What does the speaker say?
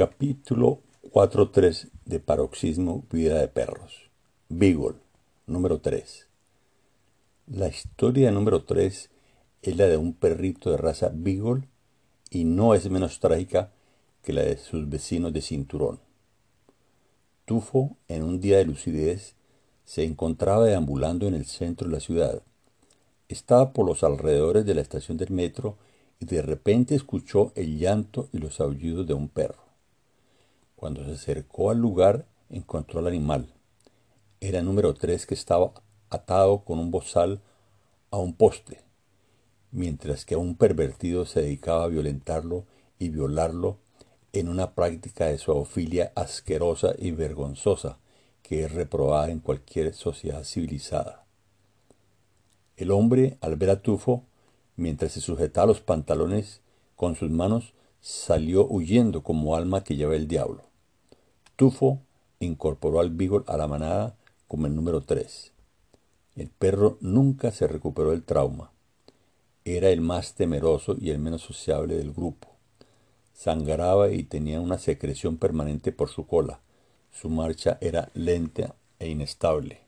Capítulo 4.3 de Paroxismo Vida de Perros. Beagle, número 3. La historia número 3 es la de un perrito de raza Beagle y no es menos trágica que la de sus vecinos de cinturón. Tufo, en un día de lucidez, se encontraba deambulando en el centro de la ciudad. Estaba por los alrededores de la estación del metro y de repente escuchó el llanto y los aullidos de un perro. Cuando se acercó al lugar, encontró al animal. Era número tres que estaba atado con un bozal a un poste, mientras que un pervertido se dedicaba a violentarlo y violarlo en una práctica de zoofilia asquerosa y vergonzosa que es reprobada en cualquier sociedad civilizada. El hombre, al ver a Tufo, mientras se sujetaba los pantalones con sus manos, salió huyendo como alma que lleva el diablo. Tufo incorporó al Beagle a la manada como el número 3. El perro nunca se recuperó del trauma. Era el más temeroso y el menos sociable del grupo. Sangraba y tenía una secreción permanente por su cola. Su marcha era lenta e inestable.